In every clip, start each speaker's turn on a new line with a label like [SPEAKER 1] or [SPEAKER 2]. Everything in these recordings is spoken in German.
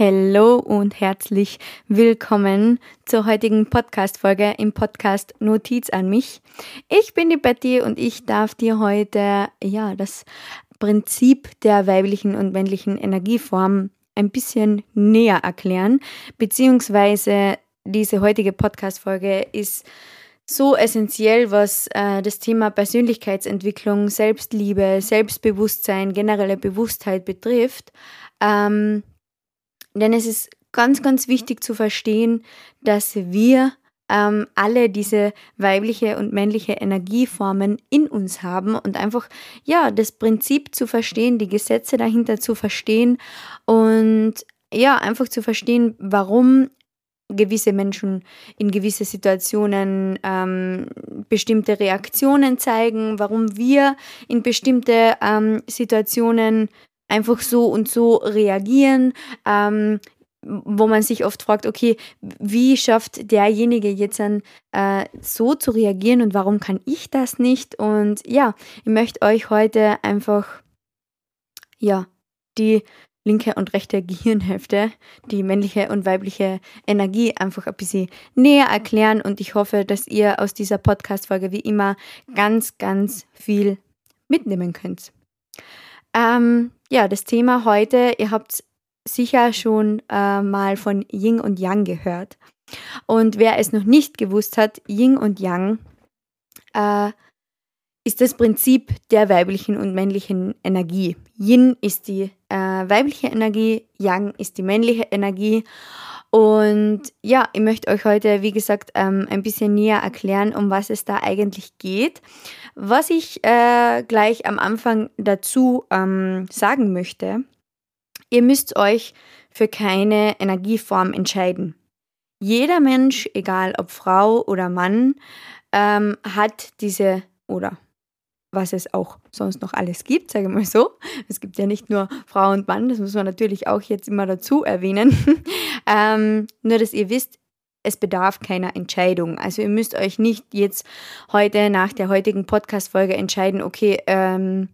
[SPEAKER 1] Hallo und herzlich willkommen zur heutigen Podcast-Folge im Podcast Notiz an mich. Ich bin die Betty und ich darf dir heute, ja, das Prinzip der weiblichen und männlichen Energieform ein bisschen näher erklären, beziehungsweise diese heutige Podcast-Folge ist so essentiell, was äh, das Thema Persönlichkeitsentwicklung, Selbstliebe, Selbstbewusstsein, generelle Bewusstheit betrifft. Ähm, denn es ist ganz, ganz wichtig zu verstehen, dass wir ähm, alle diese weibliche und männliche Energieformen in uns haben und einfach, ja, das Prinzip zu verstehen, die Gesetze dahinter zu verstehen und ja, einfach zu verstehen, warum gewisse Menschen in gewisse Situationen ähm, bestimmte Reaktionen zeigen, warum wir in bestimmte ähm, Situationen einfach so und so reagieren, ähm, wo man sich oft fragt, okay, wie schafft derjenige jetzt dann äh, so zu reagieren und warum kann ich das nicht? Und ja, ich möchte euch heute einfach ja die linke und rechte Gehirnhälfte, die männliche und weibliche Energie einfach ein bisschen näher erklären und ich hoffe, dass ihr aus dieser Podcast-Folge wie immer ganz, ganz viel mitnehmen könnt. Ähm, ja, das Thema heute, ihr habt sicher schon äh, mal von Yin und Yang gehört. Und wer es noch nicht gewusst hat, Yin und Yang äh, ist das Prinzip der weiblichen und männlichen Energie. Yin ist die äh, weibliche Energie, Yang ist die männliche Energie. Und ja, ich möchte euch heute, wie gesagt, ähm, ein bisschen näher erklären, um was es da eigentlich geht. Was ich äh, gleich am Anfang dazu ähm, sagen möchte, ihr müsst euch für keine Energieform entscheiden. Jeder Mensch, egal ob Frau oder Mann, ähm, hat diese oder was es auch sonst noch alles gibt, sage ich mal so. Es gibt ja nicht nur Frau und Mann, das muss man natürlich auch jetzt immer dazu erwähnen. ähm, nur, dass ihr wisst, es bedarf keiner Entscheidung. Also ihr müsst euch nicht jetzt heute nach der heutigen Podcast-Folge entscheiden, okay, ähm,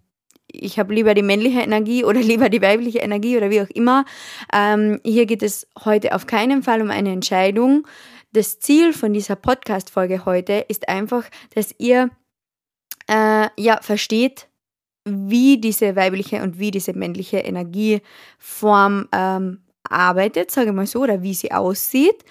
[SPEAKER 1] ich habe lieber die männliche Energie oder lieber die weibliche Energie oder wie auch immer. Ähm, hier geht es heute auf keinen Fall um eine Entscheidung. Das Ziel von dieser Podcast-Folge heute ist einfach, dass ihr äh, ja, versteht, wie diese weibliche und wie diese männliche Energieform ähm, arbeitet, sage ich mal so, oder wie sie aussieht.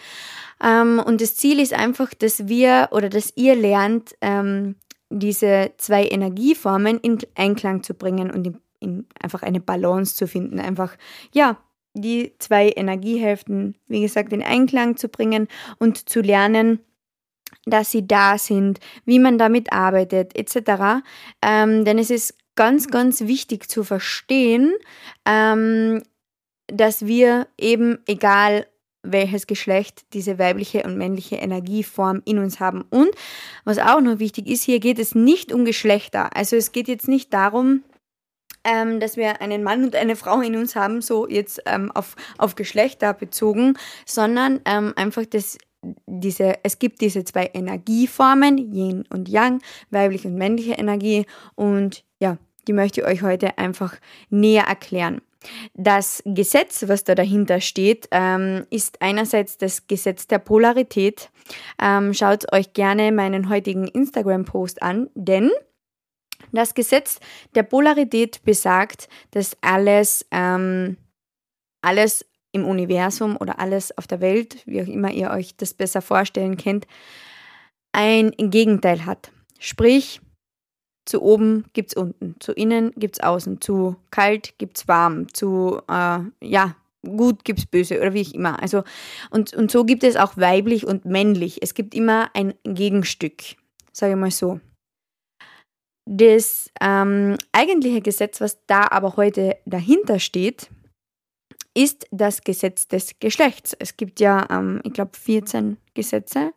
[SPEAKER 1] Ähm, und das Ziel ist einfach, dass wir oder dass ihr lernt, ähm, diese zwei Energieformen in Einklang zu bringen und in, in einfach eine Balance zu finden. Einfach, ja, die zwei Energiehälften, wie gesagt, in Einklang zu bringen und zu lernen, dass sie da sind, wie man damit arbeitet, etc. Ähm, denn es ist ganz, ganz wichtig zu verstehen, ähm, dass wir eben, egal welches Geschlecht, diese weibliche und männliche Energieform in uns haben. Und was auch noch wichtig ist, hier geht es nicht um Geschlechter. Also es geht jetzt nicht darum, ähm, dass wir einen Mann und eine Frau in uns haben, so jetzt ähm, auf, auf Geschlechter bezogen, sondern ähm, einfach, dass diese, es gibt diese zwei Energieformen, Yin und Yang, weibliche und männliche Energie. Und ja, die möchte ich euch heute einfach näher erklären. Das Gesetz, was da dahinter steht, ähm, ist einerseits das Gesetz der Polarität. Ähm, schaut euch gerne meinen heutigen Instagram-Post an, denn das Gesetz der Polarität besagt, dass alles, ähm, alles im Universum oder alles auf der Welt, wie auch immer ihr euch das besser vorstellen könnt, ein Gegenteil hat. Sprich, zu oben gibt es unten, zu innen gibt es außen, zu kalt gibt es warm, zu, äh, ja, gut gibt es böse oder wie ich immer. Also, und, und so gibt es auch weiblich und männlich. Es gibt immer ein Gegenstück, sage ich mal so. Das ähm, eigentliche Gesetz, was da aber heute dahinter steht, ist das Gesetz des Geschlechts. Es gibt ja, ähm, ich glaube, 14 Gesetze,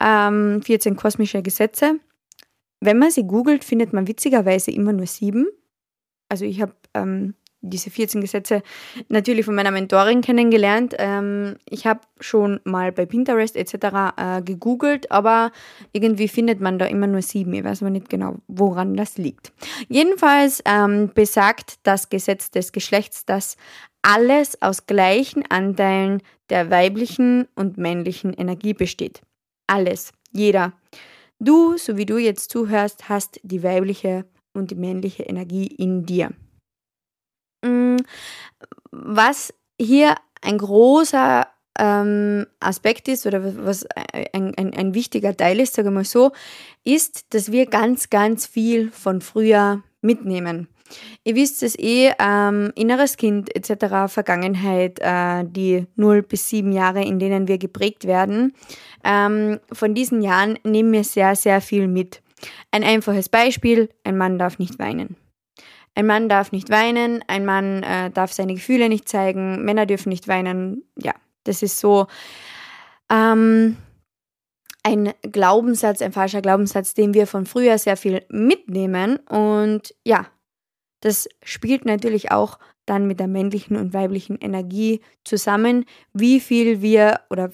[SPEAKER 1] ähm, 14 kosmische Gesetze. Wenn man sie googelt, findet man witzigerweise immer nur sieben. Also ich habe ähm, diese 14 Gesetze natürlich von meiner Mentorin kennengelernt. Ähm, ich habe schon mal bei Pinterest etc. Äh, gegoogelt, aber irgendwie findet man da immer nur sieben. Ich weiß aber nicht genau, woran das liegt. Jedenfalls ähm, besagt das Gesetz des Geschlechts, dass alles aus gleichen Anteilen der weiblichen und männlichen Energie besteht. Alles, jeder. Du, so wie du jetzt zuhörst, hast die weibliche und die männliche Energie in dir. Mm, was hier ein großer ähm, Aspekt ist oder was ein, ein, ein wichtiger Teil ist, sage ich mal so, ist, dass wir ganz, ganz viel von früher mitnehmen. Ihr wisst es eh, ähm, inneres Kind etc., Vergangenheit, äh, die 0 bis 7 Jahre, in denen wir geprägt werden. Ähm, von diesen Jahren nehmen wir sehr, sehr viel mit. Ein einfaches Beispiel, ein Mann darf nicht weinen. Ein Mann darf nicht weinen, ein Mann äh, darf seine Gefühle nicht zeigen, Männer dürfen nicht weinen. Ja, das ist so ähm, ein Glaubenssatz, ein falscher Glaubenssatz, den wir von früher sehr viel mitnehmen. Und ja, das spielt natürlich auch dann mit der männlichen und weiblichen Energie zusammen, wie viel wir oder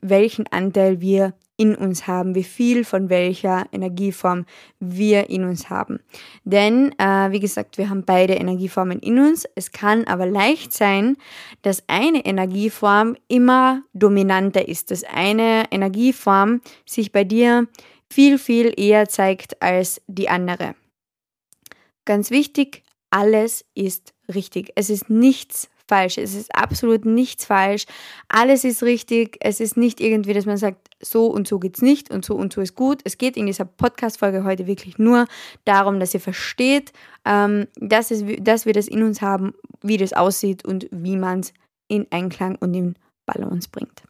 [SPEAKER 1] welchen Anteil wir in uns haben, wie viel von welcher Energieform wir in uns haben. Denn, äh, wie gesagt, wir haben beide Energieformen in uns. Es kann aber leicht sein, dass eine Energieform immer dominanter ist, dass eine Energieform sich bei dir viel, viel eher zeigt als die andere. Ganz wichtig, alles ist richtig. Es ist nichts falsch. Es ist absolut nichts falsch. Alles ist richtig. Es ist nicht irgendwie, dass man sagt, so und so geht's nicht und so und so ist gut. Es geht in dieser Podcast-Folge heute wirklich nur darum, dass ihr versteht, ähm, dass, es, dass wir das in uns haben, wie das aussieht und wie man es in Einklang und in Balance bringt.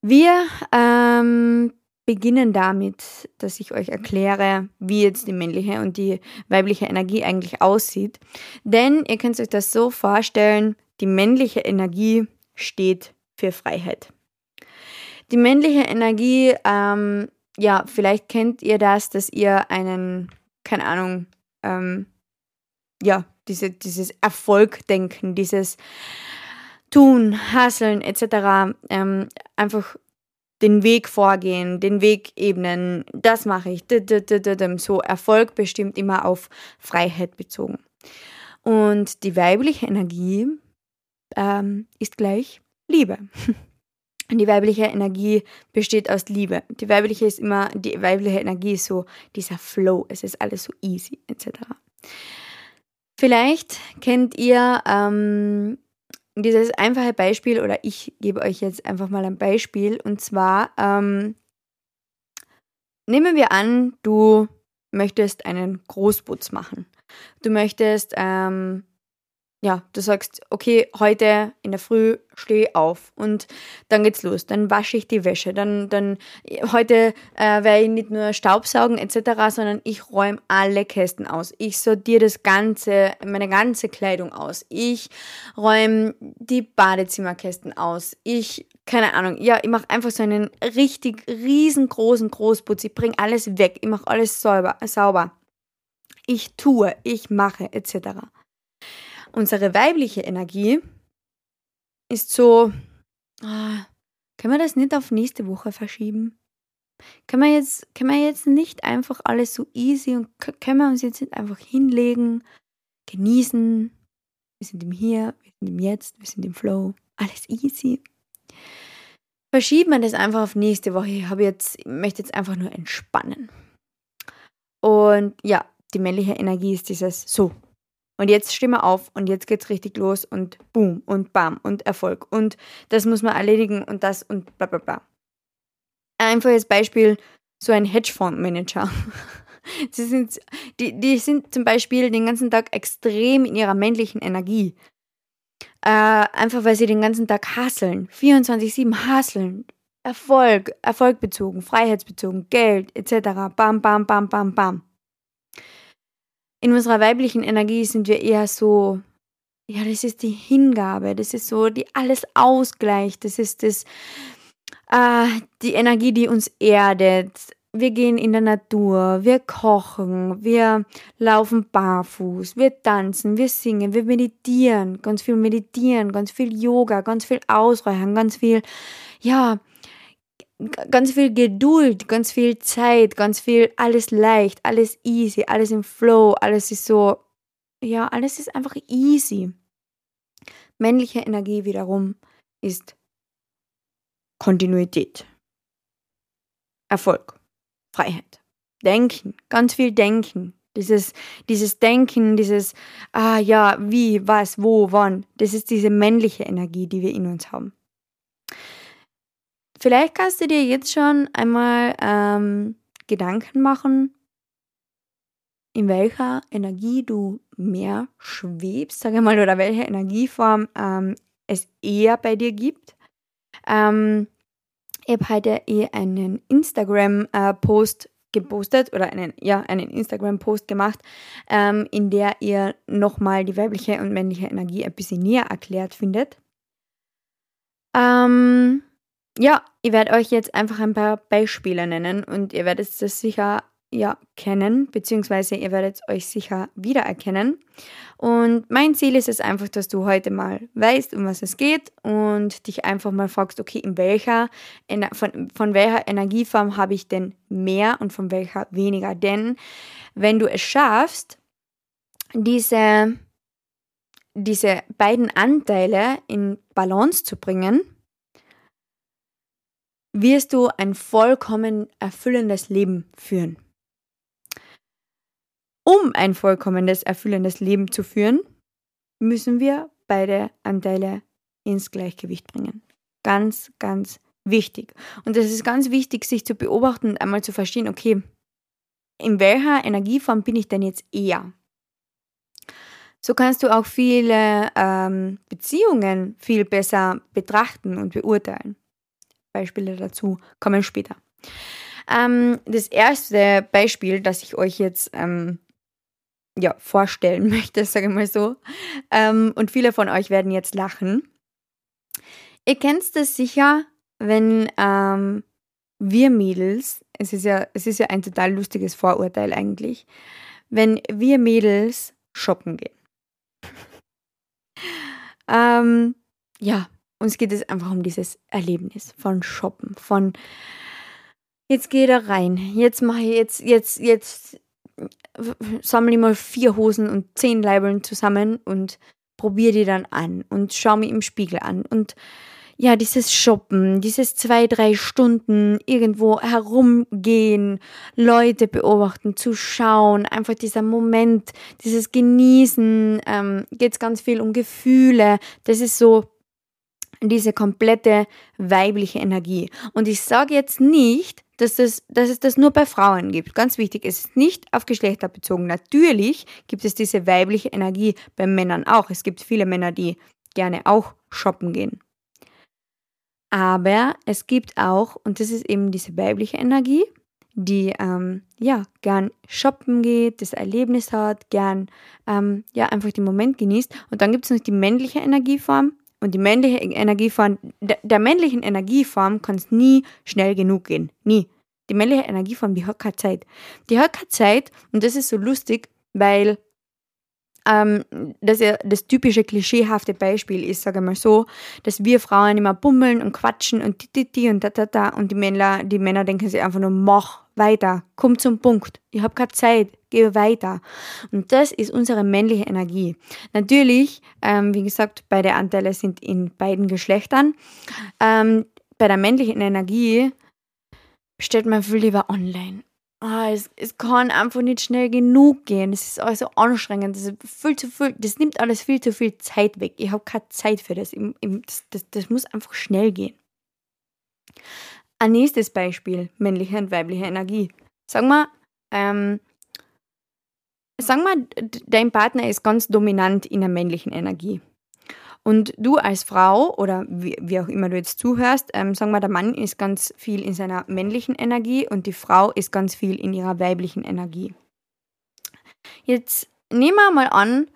[SPEAKER 1] Wir ähm, beginnen damit, dass ich euch erkläre, wie jetzt die männliche und die weibliche Energie eigentlich aussieht. Denn ihr könnt euch das so vorstellen, die männliche Energie steht für Freiheit. Die männliche Energie, ähm, ja, vielleicht kennt ihr das, dass ihr einen, keine Ahnung, ähm, ja, diese, dieses Erfolgdenken, dieses Tun, Hasseln etc. Ähm, einfach den Weg vorgehen, den Weg ebnen, das mache ich. So Erfolg bestimmt immer auf Freiheit bezogen. Und die weibliche Energie ähm, ist gleich Liebe. Die weibliche Energie besteht aus Liebe. Die weibliche ist immer, die weibliche Energie ist so dieser Flow, es ist alles so easy, etc. Vielleicht kennt ihr ähm, dieses einfache Beispiel, oder ich gebe euch jetzt einfach mal ein Beispiel, und zwar ähm, nehmen wir an, du möchtest einen Großputz machen. Du möchtest ähm, ja, du sagst, okay, heute in der Früh stehe ich auf und dann geht's los. Dann wasche ich die Wäsche. Dann, dann heute äh, werde ich nicht nur Staubsaugen etc., sondern ich räume alle Kästen aus. Ich sortiere das ganze, meine ganze Kleidung aus. Ich räume die Badezimmerkästen aus. Ich, keine Ahnung, ja, ich mache einfach so einen richtig riesengroßen Großputz. Ich bringe alles weg. Ich mache alles sauber, sauber. Ich tue, ich mache etc. Unsere weibliche Energie ist so, ah, können wir das nicht auf nächste Woche verschieben? Können wir, jetzt, können wir jetzt nicht einfach alles so easy und können wir uns jetzt nicht einfach hinlegen, genießen? Wir sind im Hier, wir sind im Jetzt, wir sind im Flow, alles easy. Verschieben wir das einfach auf nächste Woche. Ich, jetzt, ich möchte jetzt einfach nur entspannen. Und ja, die männliche Energie ist dieses so, und jetzt stimme auf und jetzt geht's richtig los und boom und bam und Erfolg. Und das muss man erledigen und das und bla bla bla. Ein einfaches Beispiel, so ein Hedgefondsmanager. Sie sind, die, die sind zum Beispiel den ganzen Tag extrem in ihrer männlichen Energie. Äh, einfach weil sie den ganzen Tag hasseln. 24-7 hasseln. Erfolg, erfolgbezogen, freiheitsbezogen, Geld etc. Bam, bam, bam, bam, bam in unserer weiblichen Energie sind wir eher so, ja, das ist die Hingabe, das ist so, die alles ausgleicht, das ist das, äh, die Energie, die uns erdet. wir gehen in der Natur, wir kochen, wir laufen barfuß, wir tanzen, wir singen, wir meditieren, ganz viel meditieren, ganz viel Yoga, ganz viel Ausreichen, ganz viel, ja, ganz viel Geduld, ganz viel Zeit, ganz viel, alles leicht, alles easy, alles im Flow, alles ist so, ja, alles ist einfach easy. Männliche Energie wiederum ist Kontinuität. Erfolg. Freiheit. Denken, ganz viel Denken. Dieses, dieses Denken, dieses, ah ja, wie, was, wo, wann. Das ist diese männliche Energie, die wir in uns haben. Vielleicht kannst du dir jetzt schon einmal ähm, Gedanken machen, in welcher Energie du mehr schwebst, sage ich mal, oder welche Energieform ähm, es eher bei dir gibt. Ähm, ich habe heute eh einen Instagram-Post gepostet oder einen, ja, einen Instagram-Post gemacht, ähm, in der ihr nochmal die weibliche und männliche Energie ein bisschen näher erklärt findet. Ähm, ja, ich werde euch jetzt einfach ein paar Beispiele nennen und ihr werdet das sicher ja kennen, beziehungsweise ihr werdet euch sicher wiedererkennen. Und mein Ziel ist es einfach, dass du heute mal weißt, um was es geht und dich einfach mal fragst, okay, in welcher, von, von welcher Energieform habe ich denn mehr und von welcher weniger? Denn wenn du es schaffst, diese, diese beiden Anteile in Balance zu bringen, wirst du ein vollkommen erfüllendes Leben führen. Um ein vollkommenes, erfüllendes Leben zu führen, müssen wir beide Anteile ins Gleichgewicht bringen. Ganz, ganz wichtig. Und es ist ganz wichtig, sich zu beobachten und einmal zu verstehen, okay, in welcher Energieform bin ich denn jetzt eher? So kannst du auch viele ähm, Beziehungen viel besser betrachten und beurteilen. Beispiele dazu kommen später. Ähm, das erste Beispiel, das ich euch jetzt ähm, ja, vorstellen möchte, sage ich mal so. Ähm, und viele von euch werden jetzt lachen. Ihr kennt das sicher, wenn ähm, wir Mädels, es ist, ja, es ist ja ein total lustiges Vorurteil eigentlich, wenn wir Mädels shoppen gehen. ähm, ja, uns geht es einfach um dieses Erlebnis von Shoppen, von jetzt gehe da rein, jetzt mache ich jetzt, jetzt, jetzt sammle ich mal vier Hosen und zehn Leibeln zusammen und probiere die dann an und schaue mich im Spiegel an. Und ja, dieses Shoppen, dieses zwei, drei Stunden irgendwo herumgehen, Leute beobachten, zu schauen, einfach dieser Moment, dieses Genießen, ähm, geht es ganz viel um Gefühle. Das ist so diese komplette weibliche Energie. Und ich sage jetzt nicht, dass, das, dass es das nur bei Frauen gibt. Ganz wichtig, es ist nicht auf Geschlechter bezogen. Natürlich gibt es diese weibliche Energie bei Männern auch. Es gibt viele Männer, die gerne auch shoppen gehen. Aber es gibt auch, und das ist eben diese weibliche Energie, die ähm, ja gern shoppen geht, das Erlebnis hat, gern ähm, ja einfach den Moment genießt. Und dann gibt es noch die männliche Energieform, und die männliche Energieform, der, männlichen Energieform kann es nie schnell genug gehen. Nie. Die männliche Energieform, die hat keine Zeit. Die hat keine Zeit und das ist so lustig, weil ähm, das das typische klischeehafte Beispiel ist, sage ich mal so, dass wir Frauen immer bummeln und quatschen und die, die, die und da, da, da und die Männer, die Männer denken sich einfach nur, mach weiter, komm zum Punkt, ich habe keine Zeit, geh weiter. Und das ist unsere männliche Energie. Natürlich, ähm, wie gesagt, beide Anteile sind in beiden Geschlechtern. Ähm, bei der männlichen Energie bestellt man viel lieber online ah, es, es kann einfach nicht schnell genug gehen. Es ist alles so anstrengend. Das, ist viel zu viel, das nimmt alles viel zu viel Zeit weg. Ich habe keine Zeit für das. das, das. Das muss einfach schnell gehen. Ein nächstes Beispiel, männliche und weibliche Energie. Sagen wir, ähm, sagen wir, dein Partner ist ganz dominant in der männlichen Energie. Und du als Frau oder wie, wie auch immer du jetzt zuhörst, ähm, sagen wir, der Mann ist ganz viel in seiner männlichen Energie und die Frau ist ganz viel in ihrer weiblichen Energie. Jetzt nehmen wir mal an,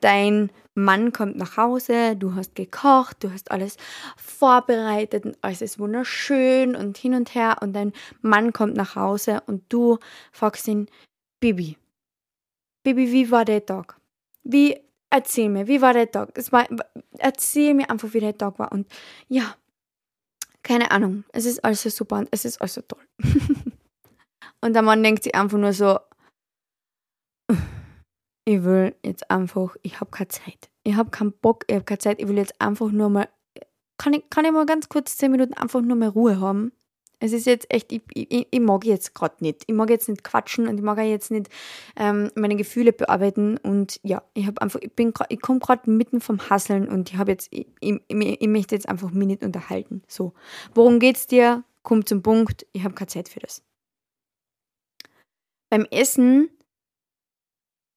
[SPEAKER 1] dein Mann kommt nach Hause, du hast gekocht, du hast alles vorbereitet und alles ist wunderschön und hin und her und dein Mann kommt nach Hause und du fragst ihn, Bibi, Bibi, wie war der Tag? Wie, erzähl mir, wie war der Tag? Es war, erzähl mir einfach, wie der Tag war und ja, keine Ahnung, es ist alles so super und es ist alles so toll. und der Mann denkt sich einfach nur so, ich will jetzt einfach, ich habe keine Zeit. Ich habe keinen Bock, ich habe keine Zeit, ich will jetzt einfach nur mal, kann ich, kann ich mal ganz kurz zehn Minuten einfach nur mal Ruhe haben? Es ist jetzt echt, ich, ich, ich mag jetzt gerade nicht. Ich mag jetzt nicht quatschen und ich mag jetzt nicht ähm, meine Gefühle bearbeiten. Und ja, ich habe einfach, ich bin ich komme gerade mitten vom Hasseln und ich habe jetzt, ich, ich, ich, möchte jetzt einfach mich nicht unterhalten. So. Worum geht's dir? Komm zum Punkt, ich habe keine Zeit für das. Beim Essen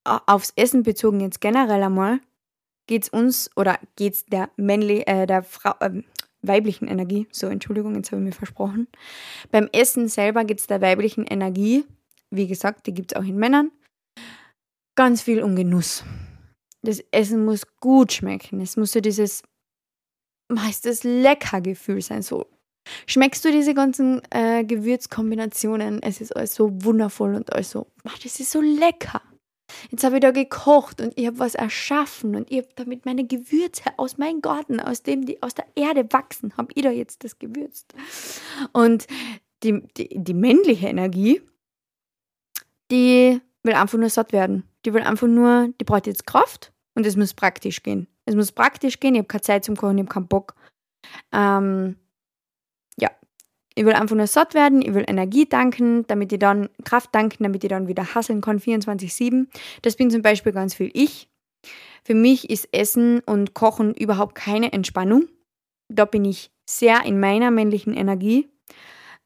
[SPEAKER 1] aufs Essen bezogen jetzt generell einmal, geht es uns oder geht es der, männli äh, der Frau, äh, weiblichen Energie, so Entschuldigung, jetzt habe ich mir versprochen. Beim Essen selber geht es der weiblichen Energie, wie gesagt, die gibt es auch in Männern, ganz viel um Genuss. Das Essen muss gut schmecken. Es muss so dieses meistens lecker Gefühl sein. So schmeckst du diese ganzen äh, Gewürzkombinationen. Es ist alles so wundervoll und alles so, das ist so lecker. Jetzt habe ich da gekocht und ich habe was erschaffen und ich habe damit meine Gewürze aus meinem Garten, aus dem die aus der Erde wachsen, habe ich da jetzt das gewürzt. Und die, die, die männliche Energie, die will einfach nur satt werden. Die will einfach nur, die braucht jetzt Kraft und es muss praktisch gehen. Es muss praktisch gehen, ich habe keine Zeit zum Kochen, ich habe keinen Bock. Ähm, ich will einfach nur satt werden, ich will Energie tanken, damit ich dann Kraft tanken, damit ich dann wieder hasseln kann 24-7. Das bin zum Beispiel ganz viel ich. Für mich ist Essen und Kochen überhaupt keine Entspannung. Da bin ich sehr in meiner männlichen Energie.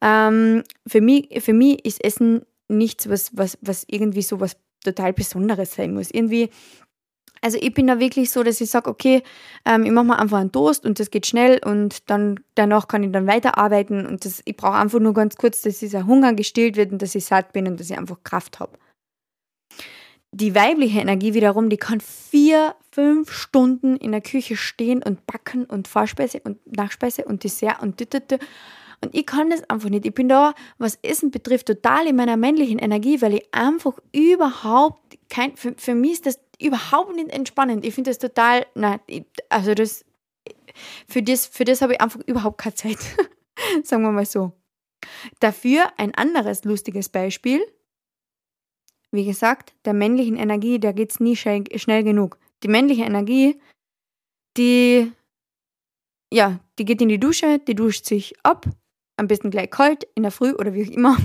[SPEAKER 1] Ähm, für, mich, für mich ist Essen nichts, was, was, was irgendwie so was total Besonderes sein muss. Irgendwie also ich bin da wirklich so, dass ich sage, okay, ähm, ich mache mir einfach einen Toast und das geht schnell und dann danach kann ich dann weiterarbeiten und das, ich brauche einfach nur ganz kurz, dass dieser Hunger gestillt wird und dass ich satt bin und dass ich einfach Kraft habe. Die weibliche Energie wiederum, die kann vier, fünf Stunden in der Küche stehen und backen und Vorspeise und Nachspeise und Dessert und tütütü. Und ich kann das einfach nicht. Ich bin da, was Essen betrifft, total in meiner männlichen Energie, weil ich einfach überhaupt kein, für, für mich ist das überhaupt nicht entspannend. Ich finde das total, nein, also das, für das, für das habe ich einfach überhaupt keine Zeit. Sagen wir mal so. Dafür ein anderes lustiges Beispiel. Wie gesagt, der männlichen Energie, da geht es nie schnell, schnell genug. Die männliche Energie, die, ja, die geht in die Dusche, die duscht sich ab, am besten gleich kalt, in der Früh oder wie auch immer.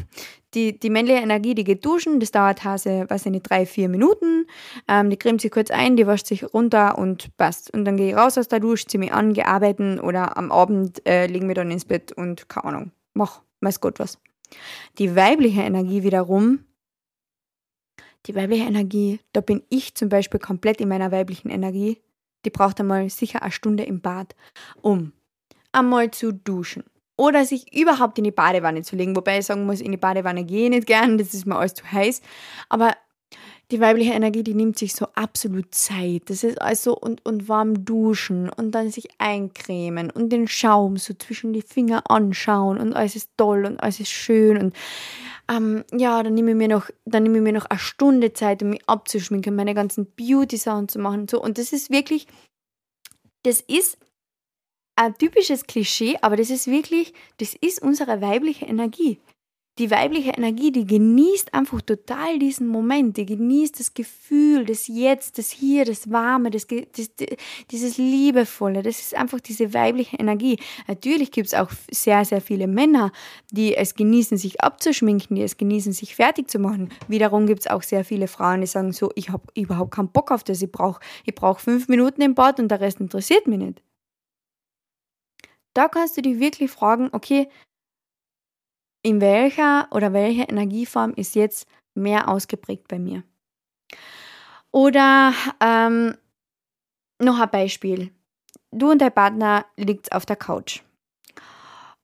[SPEAKER 1] Die, die männliche Energie, die geht duschen, das dauert Hase, weiß ich nicht, drei, vier Minuten. Ähm, die cremt sich kurz ein, die wascht sich runter und passt. Und dann gehe ich raus aus der Dusche, ziehe mich an, gehe arbeiten oder am Abend äh, legen wir dann ins Bett und keine Ahnung, mach, weiß Gott was. Die weibliche Energie wiederum, die weibliche Energie, da bin ich zum Beispiel komplett in meiner weiblichen Energie. Die braucht einmal sicher eine Stunde im Bad, um einmal zu duschen, oder sich überhaupt in die Badewanne zu legen. Wobei ich sagen muss, in die Badewanne gehe ich nicht gern, das ist mir alles zu heiß. Aber die weibliche Energie, die nimmt sich so absolut Zeit. Das ist also und, und warm duschen und dann sich eincremen und den Schaum so zwischen die Finger anschauen und alles ist toll und alles ist schön und ähm, ja, dann nehme ich mir noch, dann nehme ich mir noch eine Stunde Zeit, um mich abzuschminken, meine ganzen Beauty-Sachen zu machen und so. Und das ist wirklich, das ist ein typisches Klischee, aber das ist wirklich, das ist unsere weibliche Energie. Die weibliche Energie, die genießt einfach total diesen Moment, die genießt das Gefühl, das Jetzt, das Hier, das Warme, das, das, dieses Liebevolle, das ist einfach diese weibliche Energie. Natürlich gibt es auch sehr, sehr viele Männer, die es genießen, sich abzuschminken, die es genießen, sich fertig zu machen. Wiederum gibt es auch sehr viele Frauen, die sagen so, ich habe überhaupt keinen Bock auf das, ich brauche ich brauch fünf Minuten im Bad und der Rest interessiert mich nicht. Da kannst du dich wirklich fragen, okay, in welcher oder welche Energieform ist jetzt mehr ausgeprägt bei mir? Oder ähm, noch ein Beispiel. Du und dein Partner liegt auf der Couch.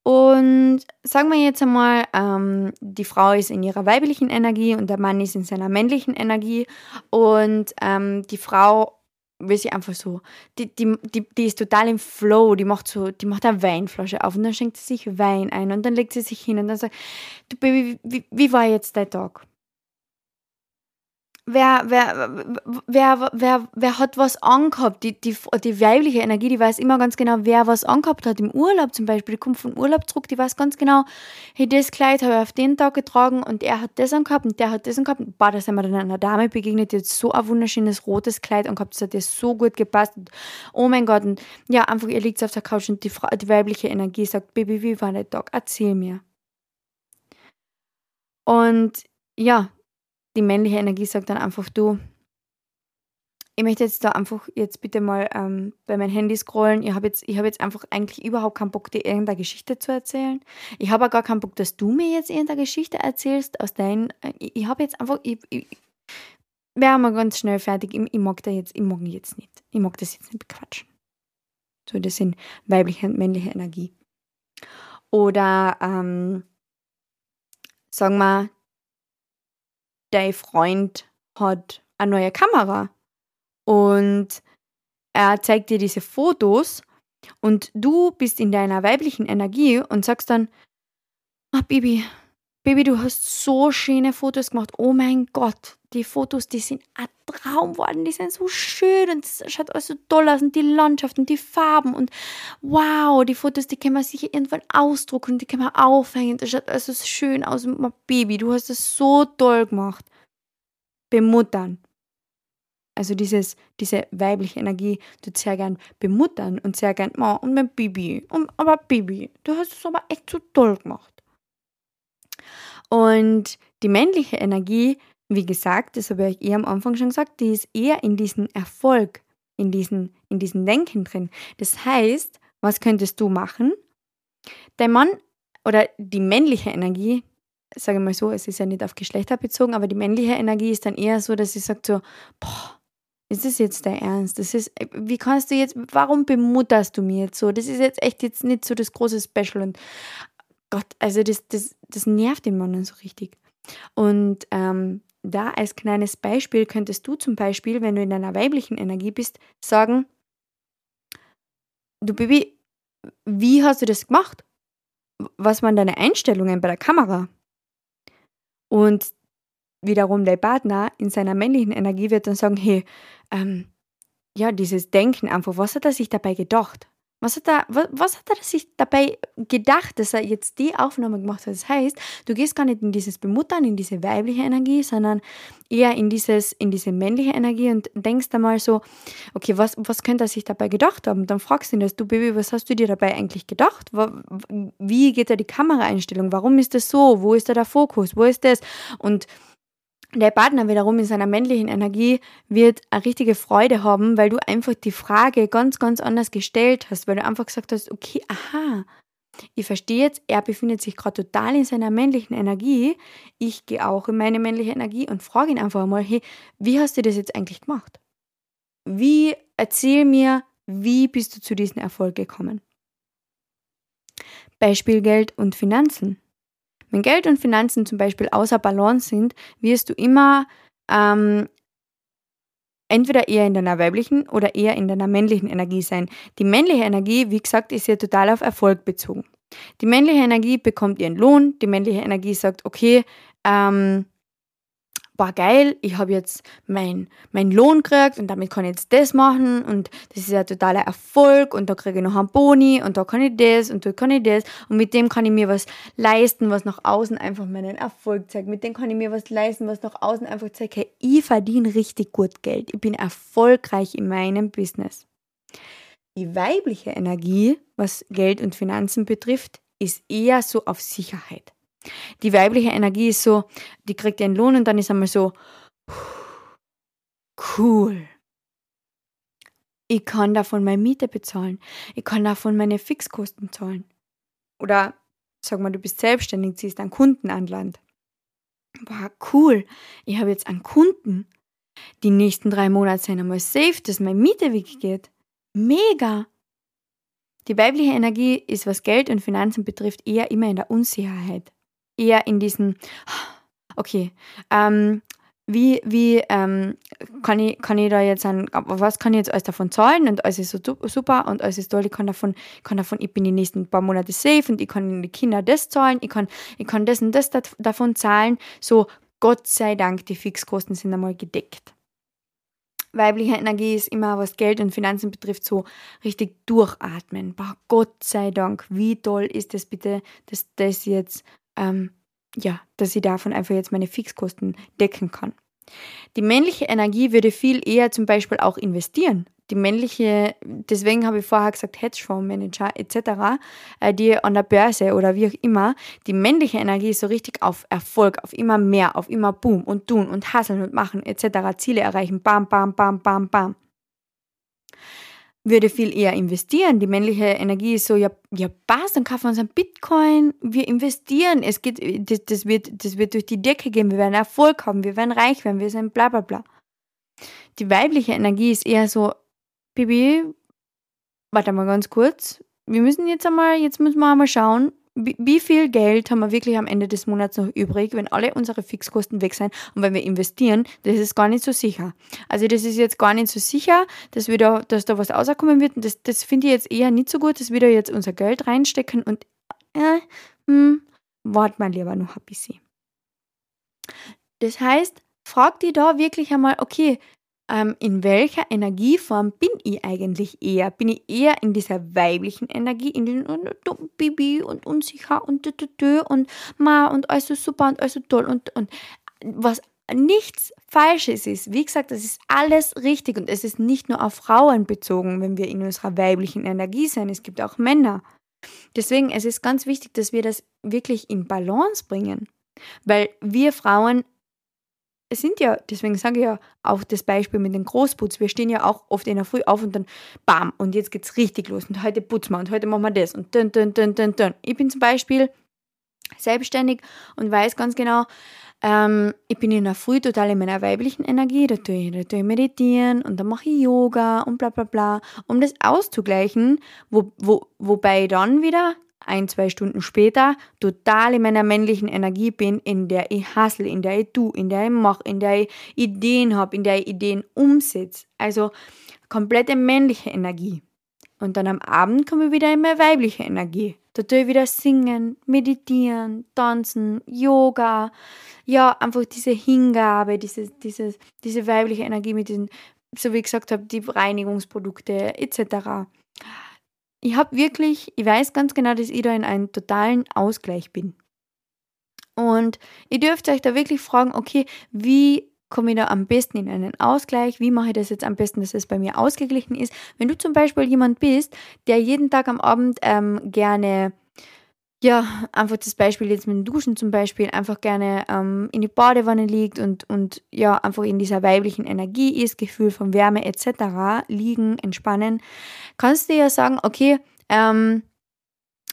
[SPEAKER 1] Und sagen wir jetzt einmal, ähm, die Frau ist in ihrer weiblichen Energie und der Mann ist in seiner männlichen Energie. Und ähm, die Frau weil sie einfach so, die, die, die, die ist total im Flow, die macht so, die macht eine Weinflasche auf und dann schenkt sie sich Wein ein und dann legt sie sich hin und dann sagt, du Baby, wie, wie war jetzt dein Tag? Wer, wer, wer, wer, wer hat was angehabt? Die, die, die weibliche Energie, die weiß immer ganz genau, wer was angehabt hat. Im Urlaub zum Beispiel, die kommt vom Urlaub zurück, die weiß ganz genau, hey, das Kleid habe ich auf den Tag getragen und er hat das angehabt und der hat das angehabt. Boah, da sind wir dann einer Dame begegnet, die hat so ein wunderschönes rotes Kleid angehabt, das hat ihr so gut gepasst. Und, oh mein Gott, und ja, einfach, ihr liegt auf der Couch und die, die weibliche Energie sagt, Baby, wie war der Tag? Erzähl mir. Und ja, die männliche Energie sagt dann einfach, du, ich möchte jetzt da einfach jetzt bitte mal ähm, bei meinem Handy scrollen. Ich habe jetzt, hab jetzt einfach eigentlich überhaupt keinen Bock, dir irgendeine Geschichte zu erzählen. Ich habe auch gar keinen Bock, dass du mir jetzt irgendeine Geschichte erzählst aus deinen. Äh, ich, ich habe jetzt einfach. Ich, ich, wäre mal ganz schnell fertig. Ich, ich, mag da jetzt, ich mag jetzt nicht. Ich mag das jetzt nicht bequatschen. So, das sind weibliche und männliche Energie. Oder ähm, sagen wir, dein Freund hat eine neue Kamera und er zeigt dir diese Fotos und du bist in deiner weiblichen Energie und sagst dann, ah Baby, Baby, du hast so schöne Fotos gemacht. Oh mein Gott, die Fotos, die sind ein Traum geworden, die sind so schön und es schaut alles so toll aus und die Landschaft und die Farben und wow, die Fotos, die können wir sicher irgendwann ausdrucken und die können wir aufhängen. Das schaut alles so schön aus. Baby, du hast es so toll gemacht. Bemuttern. Also dieses, diese weibliche Energie tut sehr gern bemuttern und sehr gern, oh, und mein Baby, und, aber Baby, du hast es aber echt so toll gemacht. Und die männliche Energie wie gesagt, das habe ich eher am Anfang schon gesagt, die ist eher in diesem Erfolg, in diesem in diesen Denken drin. Das heißt, was könntest du machen? Dein Mann oder die männliche Energie, sage ich mal so, es ist ja nicht auf Geschlechter bezogen, aber die männliche Energie ist dann eher so, dass sie sagt so, boah, ist das jetzt der Ernst? Das ist, wie kannst du jetzt, warum bemutterst du mir jetzt so? Das ist jetzt echt jetzt nicht so das große Special und Gott, also das, das, das nervt den Mann dann so richtig. Und ähm, da als kleines Beispiel könntest du zum Beispiel, wenn du in deiner weiblichen Energie bist, sagen, du Baby, wie hast du das gemacht? Was waren deine Einstellungen bei der Kamera? Und wiederum der Partner in seiner männlichen Energie wird dann sagen, hey, ähm, ja, dieses Denken einfach, was hat er sich dabei gedacht? Was hat, er, was, hat er sich dabei gedacht, dass er jetzt die Aufnahme gemacht hat? Das heißt, du gehst gar nicht in dieses Bemuttern, in diese weibliche Energie, sondern eher in, dieses, in diese männliche Energie und denkst einmal so, okay, was, was könnte er sich dabei gedacht haben? Dann fragst du ihn das, du Baby, was hast du dir dabei eigentlich gedacht? Wie geht da die Kameraeinstellung? Warum ist das so? Wo ist da der Fokus? Wo ist das? Und der Partner wiederum in seiner männlichen Energie wird eine richtige Freude haben, weil du einfach die Frage ganz, ganz anders gestellt hast, weil du einfach gesagt hast, okay, aha, ich verstehe jetzt, er befindet sich gerade total in seiner männlichen Energie, ich gehe auch in meine männliche Energie und frage ihn einfach mal, hey, wie hast du das jetzt eigentlich gemacht? Wie, erzähl mir, wie bist du zu diesem Erfolg gekommen? Beispiel Geld und Finanzen. Wenn Geld und Finanzen zum Beispiel außer Balance sind, wirst du immer ähm, entweder eher in deiner weiblichen oder eher in deiner männlichen Energie sein. Die männliche Energie, wie gesagt, ist ja total auf Erfolg bezogen. Die männliche Energie bekommt ihren Lohn, die männliche Energie sagt, okay, ähm, boah, geil, ich habe jetzt meinen mein Lohn gekriegt und damit kann ich jetzt das machen und das ist ja totaler Erfolg und da kriege ich noch einen Boni und da kann ich das und da kann ich das und mit dem kann ich mir was leisten, was nach außen einfach meinen Erfolg zeigt. Mit dem kann ich mir was leisten, was nach außen einfach zeigt, hey, ich verdiene richtig gut Geld, ich bin erfolgreich in meinem Business. Die weibliche Energie, was Geld und Finanzen betrifft, ist eher so auf Sicherheit. Die weibliche Energie ist so, die kriegt ihren Lohn und dann ist einmal so, cool. Ich kann davon meine Miete bezahlen. Ich kann davon meine Fixkosten zahlen. Oder sag mal, du bist selbstständig, ziehst einen Kunden an Land. Boah, cool. Ich habe jetzt einen Kunden. Die nächsten drei Monate sind einmal safe, dass meine Miete weggeht. Mega. Die weibliche Energie ist, was Geld und Finanzen betrifft, eher immer in der Unsicherheit eher in diesen, okay, ähm, wie, wie ähm, kann, ich, kann ich da jetzt an, was kann ich jetzt alles davon zahlen und alles ist so super und alles ist toll, ich kann davon, kann davon, ich bin die nächsten paar Monate safe und ich kann die Kinder das zahlen, ich kann, ich kann das und das davon zahlen. So, Gott sei Dank, die Fixkosten sind einmal gedeckt. Weibliche Energie ist immer, was Geld und Finanzen betrifft, so richtig durchatmen. Boah, Gott sei Dank, wie toll ist das bitte, dass das jetzt ähm, ja, dass ich davon einfach jetzt meine Fixkosten decken kann. Die männliche Energie würde viel eher zum Beispiel auch investieren. Die männliche, deswegen habe ich vorher gesagt, Hedgefondsmanager etc., äh, die an der Börse oder wie auch immer, die männliche Energie ist so richtig auf Erfolg, auf immer mehr, auf immer Boom und tun und hasseln und machen etc., Ziele erreichen, bam, bam, bam, bam, bam würde viel eher investieren. Die männliche Energie ist so, ja, ja passt, dann kaufen wir uns ein Bitcoin, wir investieren, es geht, das, das, wird, das wird durch die Decke gehen, wir werden Erfolg haben, wir werden reich werden, wir sind bla bla bla. Die weibliche Energie ist eher so, Baby, warte mal ganz kurz, wir müssen jetzt einmal, jetzt müssen wir einmal schauen, wie viel Geld haben wir wirklich am Ende des Monats noch übrig, wenn alle unsere Fixkosten weg sind und wenn wir investieren, das ist gar nicht so sicher. Also das ist jetzt gar nicht so sicher, dass, wir da, dass da was rauskommen wird. Und das, das finde ich jetzt eher nicht so gut, dass wir da jetzt unser Geld reinstecken und äh, hm, wart mal lieber noch ein bisschen. Das heißt, frag die da wirklich einmal, okay, ähm, in welcher Energieform bin ich eigentlich eher? Bin ich eher in dieser weiblichen Energie, in den und, Bibi und unsicher und und ma und alles so super und alles so toll und, und was nichts Falsches ist. Wie gesagt, das ist alles richtig und es ist nicht nur auf Frauen bezogen, wenn wir in unserer weiblichen Energie sind. Es gibt auch Männer. Deswegen es ist ganz wichtig, dass wir das wirklich in Balance bringen. Weil wir Frauen es sind ja, deswegen sage ich ja auch das Beispiel mit dem Großputz. Wir stehen ja auch oft in der Früh auf und dann bam und jetzt geht's richtig los und heute putzen wir und heute machen wir das und dann, dann, dann, dann, dann. Ich bin zum Beispiel selbstständig und weiß ganz genau, ähm, ich bin in der Früh total in meiner weiblichen Energie, da tue ich, da tue ich meditieren und dann mache ich Yoga und bla bla bla, um das auszugleichen, wo, wo, wobei dann wieder ein, zwei Stunden später total in meiner männlichen Energie bin, in der ich hustle, in der ich tue, in der ich mache, in der ich Ideen habe, in der ich Ideen umsetze. Also komplette männliche Energie. Und dann am Abend komme ich wieder in meine weibliche Energie. Da tue ich wieder singen, meditieren, tanzen, Yoga. Ja, einfach diese Hingabe, diese, diese, diese weibliche Energie mit den, so wie ich gesagt habe, die Reinigungsprodukte etc ich habe wirklich, ich weiß ganz genau, dass ich da in einem totalen Ausgleich bin. Und ihr dürft euch da wirklich fragen, okay, wie komme ich da am besten in einen Ausgleich? Wie mache ich das jetzt am besten, dass es bei mir ausgeglichen ist? Wenn du zum Beispiel jemand bist, der jeden Tag am Abend ähm, gerne ja, einfach das Beispiel jetzt mit dem Duschen zum Beispiel, einfach gerne ähm, in die Badewanne liegt und, und ja, einfach in dieser weiblichen Energie ist, Gefühl von Wärme etc., liegen, entspannen, kannst du ja sagen, okay, ähm,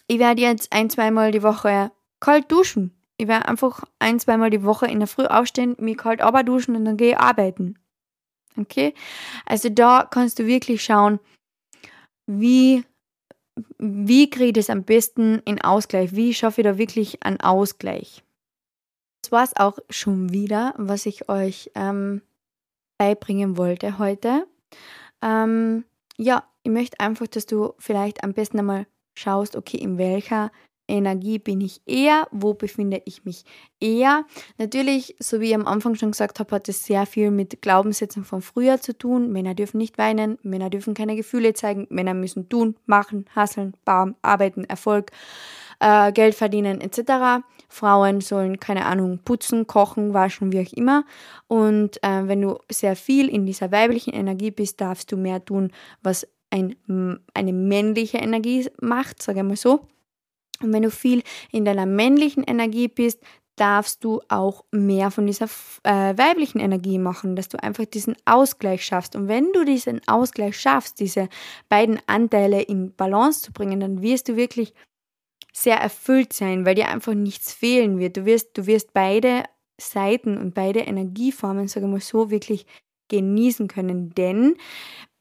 [SPEAKER 1] ich werde jetzt ein, zweimal die Woche kalt duschen. Ich werde einfach ein, zweimal die Woche in der Früh aufstehen, mich kalt aber duschen und dann gehe ich arbeiten. Okay? Also da kannst du wirklich schauen, wie wie kriege ich das am besten in Ausgleich? Wie schaffe ich da wirklich einen Ausgleich? Das war es auch schon wieder, was ich euch ähm, beibringen wollte heute. Ähm, ja, ich möchte einfach, dass du vielleicht am besten einmal schaust, okay, in welcher Energie bin ich eher, wo befinde ich mich eher. Natürlich, so wie ich am Anfang schon gesagt habe, hat es sehr viel mit Glaubenssätzen von früher zu tun. Männer dürfen nicht weinen, Männer dürfen keine Gefühle zeigen, Männer müssen tun, machen, hasseln, bauen, arbeiten, Erfolg, äh, Geld verdienen etc. Frauen sollen, keine Ahnung, putzen, kochen, waschen, wie auch immer. Und äh, wenn du sehr viel in dieser weiblichen Energie bist, darfst du mehr tun, was ein, eine männliche Energie macht, sage ich mal so. Und wenn du viel in deiner männlichen Energie bist, darfst du auch mehr von dieser äh, weiblichen Energie machen, dass du einfach diesen Ausgleich schaffst. Und wenn du diesen Ausgleich schaffst, diese beiden Anteile in Balance zu bringen, dann wirst du wirklich sehr erfüllt sein, weil dir einfach nichts fehlen wird. Du wirst, du wirst beide Seiten und beide Energieformen, sage ich mal so, wirklich genießen können. Denn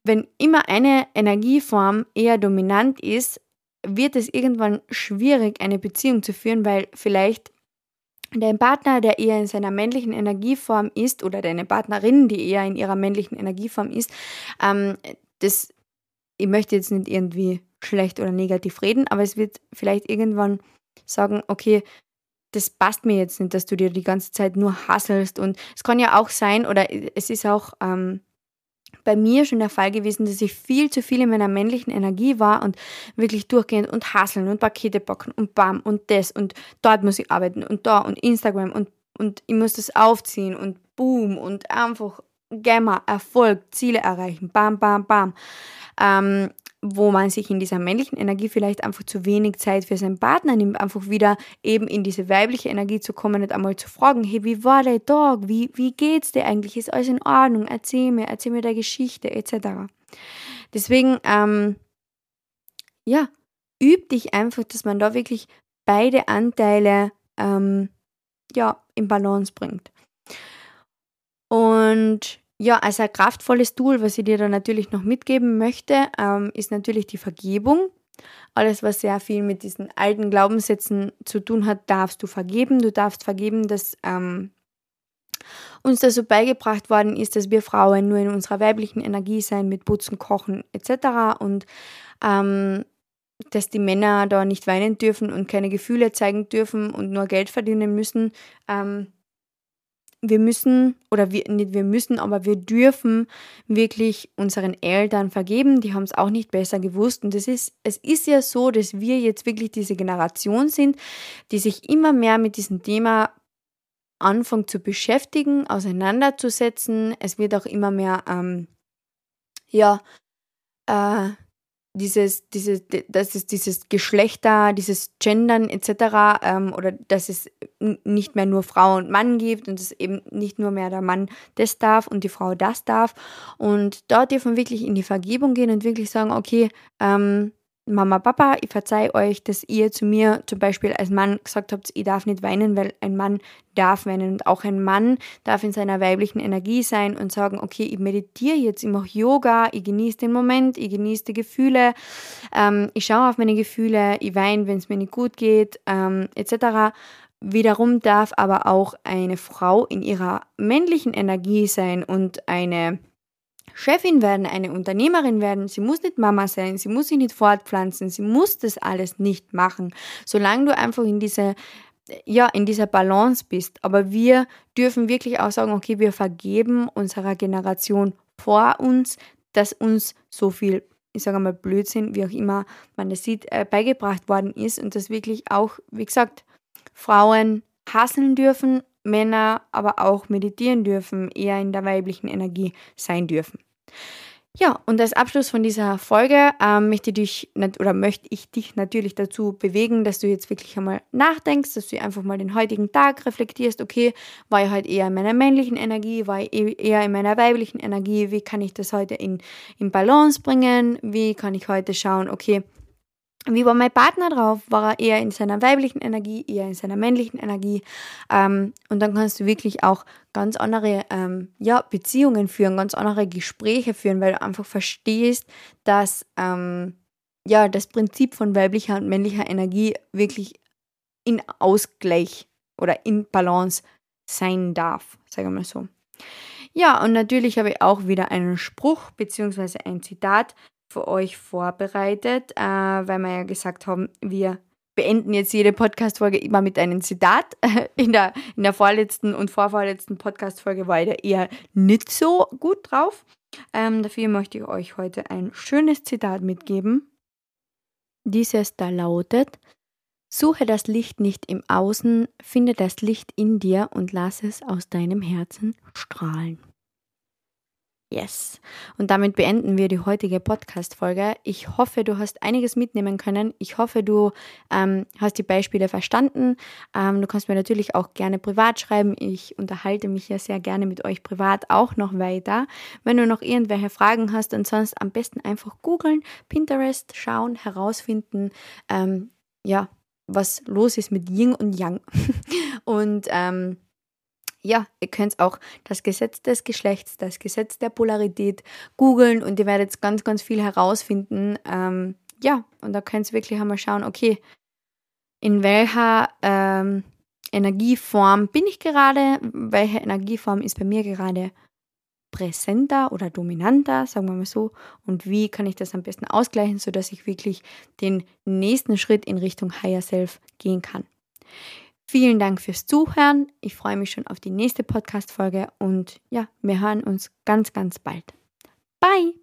[SPEAKER 1] wenn immer eine Energieform eher dominant ist, wird es irgendwann schwierig, eine Beziehung zu führen, weil vielleicht dein Partner, der eher in seiner männlichen Energieform ist, oder deine Partnerin, die eher in ihrer männlichen Energieform ist, ähm, das, ich möchte jetzt nicht irgendwie schlecht oder negativ reden, aber es wird vielleicht irgendwann sagen, okay, das passt mir jetzt nicht, dass du dir die ganze Zeit nur hasselst. Und es kann ja auch sein, oder es ist auch ähm, bei mir schon der Fall gewesen, dass ich viel zu viel in meiner männlichen Energie war und wirklich durchgehend und hasseln und Pakete packen und bam und das und dort muss ich arbeiten und da und Instagram und, und ich muss das aufziehen und boom und einfach Gamma, Erfolg, Ziele erreichen, bam, bam, bam. Ähm, wo man sich in dieser männlichen Energie vielleicht einfach zu wenig Zeit für seinen Partner nimmt, einfach wieder eben in diese weibliche Energie zu kommen und einmal zu fragen, hey, wie war der Tag? Wie, wie geht's dir eigentlich? Ist alles in Ordnung? Erzähl mir, erzähl mir der Geschichte, etc. Deswegen, ähm, ja, üb dich einfach, dass man da wirklich beide Anteile ähm, ja, in Balance bringt. Und ja, also ein kraftvolles Tool, was ich dir da natürlich noch mitgeben möchte, ähm, ist natürlich die Vergebung. Alles, was sehr viel mit diesen alten Glaubenssätzen zu tun hat, darfst du vergeben. Du darfst vergeben, dass ähm, uns das so beigebracht worden ist, dass wir Frauen nur in unserer weiblichen Energie sein, mit Putzen, Kochen etc. Und ähm, dass die Männer da nicht weinen dürfen und keine Gefühle zeigen dürfen und nur Geld verdienen müssen. Ähm, wir müssen, oder wir, nicht wir müssen, aber wir dürfen wirklich unseren Eltern vergeben. Die haben es auch nicht besser gewusst. Und das ist, es ist ja so, dass wir jetzt wirklich diese Generation sind, die sich immer mehr mit diesem Thema anfangen zu beschäftigen, auseinanderzusetzen. Es wird auch immer mehr, ähm, ja, äh, dieses, dieses, dass es dieses Geschlechter, dieses Gendern etc. Ähm, oder dass es nicht mehr nur Frau und Mann gibt und es eben nicht nur mehr der Mann das darf und die Frau das darf. Und dort dürfen wir wirklich in die Vergebung gehen und wirklich sagen, okay, ähm, Mama, Papa, ich verzeihe euch, dass ihr zu mir zum Beispiel als Mann gesagt habt, ich darf nicht weinen, weil ein Mann darf weinen. Und auch ein Mann darf in seiner weiblichen Energie sein und sagen, okay, ich meditiere jetzt, ich mache Yoga, ich genieße den Moment, ich genieße die Gefühle, ähm, ich schaue auf meine Gefühle, ich weine, wenn es mir nicht gut geht, ähm, etc. Wiederum darf aber auch eine Frau in ihrer männlichen Energie sein und eine Chefin werden, eine Unternehmerin werden. Sie muss nicht Mama sein, sie muss sich nicht fortpflanzen, sie muss das alles nicht machen, solange du einfach in dieser ja, in dieser Balance bist. Aber wir dürfen wirklich auch sagen, okay, wir vergeben unserer Generation vor uns, dass uns so viel, ich sage mal, Blödsinn, wie auch immer man das sieht, äh, beigebracht worden ist und dass wirklich auch, wie gesagt, Frauen hasseln dürfen, Männer aber auch meditieren dürfen, eher in der weiblichen Energie sein dürfen. Ja, und als Abschluss von dieser Folge ähm, möchte, dich, oder möchte ich dich natürlich dazu bewegen, dass du jetzt wirklich einmal nachdenkst, dass du einfach mal den heutigen Tag reflektierst, okay, war ich heute eher in meiner männlichen Energie, war ich e-, eher in meiner weiblichen Energie, wie kann ich das heute in, in Balance bringen, wie kann ich heute schauen, okay, wie war mein Partner drauf? War er eher in seiner weiblichen Energie, eher in seiner männlichen Energie? Ähm, und dann kannst du wirklich auch ganz andere ähm, ja, Beziehungen führen, ganz andere Gespräche führen, weil du einfach verstehst, dass ähm, ja, das Prinzip von weiblicher und männlicher Energie wirklich in Ausgleich oder in Balance sein darf, sagen wir mal so. Ja, und natürlich habe ich auch wieder einen Spruch bzw. ein Zitat, für euch vorbereitet, äh, weil wir ja gesagt haben, wir beenden jetzt jede Podcast-Folge immer mit einem Zitat. In der, in der vorletzten und vorvorletzten Podcast-Folge war ich da eher nicht so gut drauf. Ähm, dafür möchte ich euch heute ein schönes Zitat mitgeben. Dieses da lautet, Suche das Licht nicht im Außen, finde das Licht in dir und lass es aus deinem Herzen strahlen. Yes. Und damit beenden wir die heutige Podcast-Folge. Ich hoffe, du hast einiges mitnehmen können. Ich hoffe, du ähm, hast die Beispiele verstanden. Ähm, du kannst mir natürlich auch gerne privat schreiben. Ich unterhalte mich ja sehr gerne mit euch privat auch noch weiter. Wenn du noch irgendwelche Fragen hast, dann sonst am besten einfach googeln, Pinterest schauen, herausfinden, ähm, ja, was los ist mit Yin und Yang. und ähm, ja, ihr könnt auch das Gesetz des Geschlechts, das Gesetz der Polarität googeln und ihr werdet ganz, ganz viel herausfinden. Ähm, ja, und da könnt ihr wirklich einmal schauen, okay, in welcher, ähm, Energieform bin ich gerade, welche Energieform ist bei mir gerade präsenter oder dominanter, sagen wir mal so, und wie kann ich das am besten ausgleichen, sodass ich wirklich den nächsten Schritt in Richtung Higher Self gehen kann. Vielen Dank fürs Zuhören. Ich freue mich schon auf die nächste Podcast-Folge und ja, wir hören uns ganz, ganz bald. Bye!